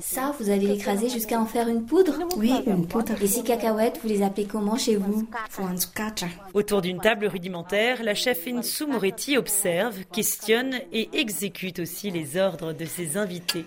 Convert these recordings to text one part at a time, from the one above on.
Ça, vous allez l'écraser jusqu'à en faire une poudre Oui, une poudre. Et ces cacahuètes, vous les appelez comment chez vous Autour d'une table rudimentaire, la chef Insou Moretti observe, questionne et exécute aussi les ordres de ses invités.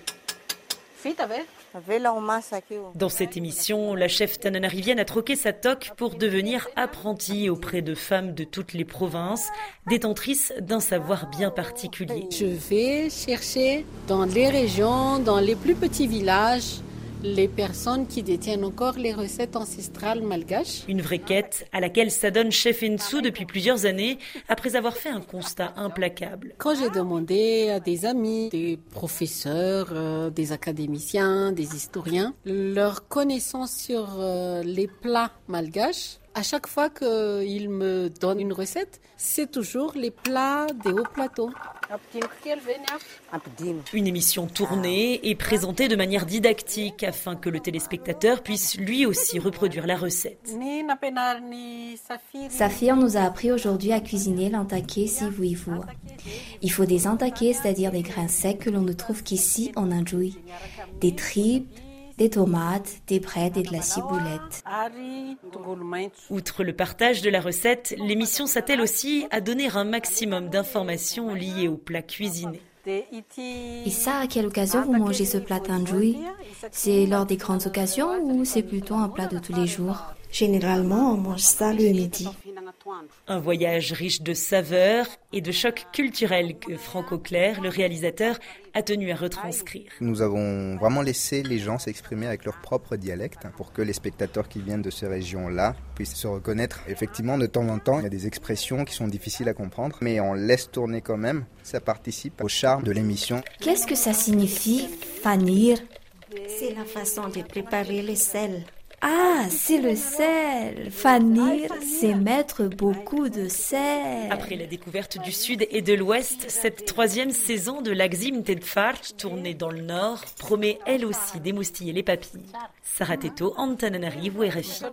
Dans cette émission, la chef tananarivienne a troqué sa toque pour devenir apprentie auprès de femmes de toutes les provinces, détentrices d'un savoir bien particulier. Je vais chercher dans les régions, dans les plus petits villages, les personnes qui détiennent encore les recettes ancestrales malgaches. Une vraie quête à laquelle s'adonne Chef Ensou depuis plusieurs années, après avoir fait un constat implacable. Quand j'ai demandé à des amis, des professeurs, euh, des académiciens, des historiens, leur connaissance sur euh, les plats malgaches, à chaque fois qu'ils me donnent une recette, c'est toujours les plats des hauts plateaux. Une émission tournée et présentée de manière didactique afin que le téléspectateur puisse lui aussi reproduire la recette. Saphir nous a appris aujourd'hui à cuisiner l'antaké sivuivu. Il faut des antakés, c'est-à-dire des grains secs que l'on ne trouve qu'ici en Anjouï. Des tripes, des tomates, des brettes et de la ciboulette. Outre le partage de la recette, l'émission s'attelle aussi à donner un maximum d'informations liées aux plats cuisinés. Et ça, à quelle occasion vous mangez ce plat tanjoui C'est lors des grandes occasions ou c'est plutôt un plat de tous les jours? Généralement, on mange ça le midi. Un voyage riche de saveurs et de chocs culturels que Franco Claire, le réalisateur, a tenu à retranscrire. Nous avons vraiment laissé les gens s'exprimer avec leur propre dialecte pour que les spectateurs qui viennent de ces régions-là puissent se reconnaître. Effectivement, de temps en temps, il y a des expressions qui sont difficiles à comprendre, mais on laisse tourner quand même. Ça participe au charme de l'émission. Qu'est-ce que ça signifie, fanir? C'est la façon de préparer le sel. Ah, c'est le sel. Fanir, c'est mettre beaucoup de sel. Après la découverte du sud et de l'ouest, cette troisième saison de l'Axim Tedfart, tournée dans le nord, promet elle aussi d'émoustiller les papilles. Sarah Teto, Antananarivo, RFI.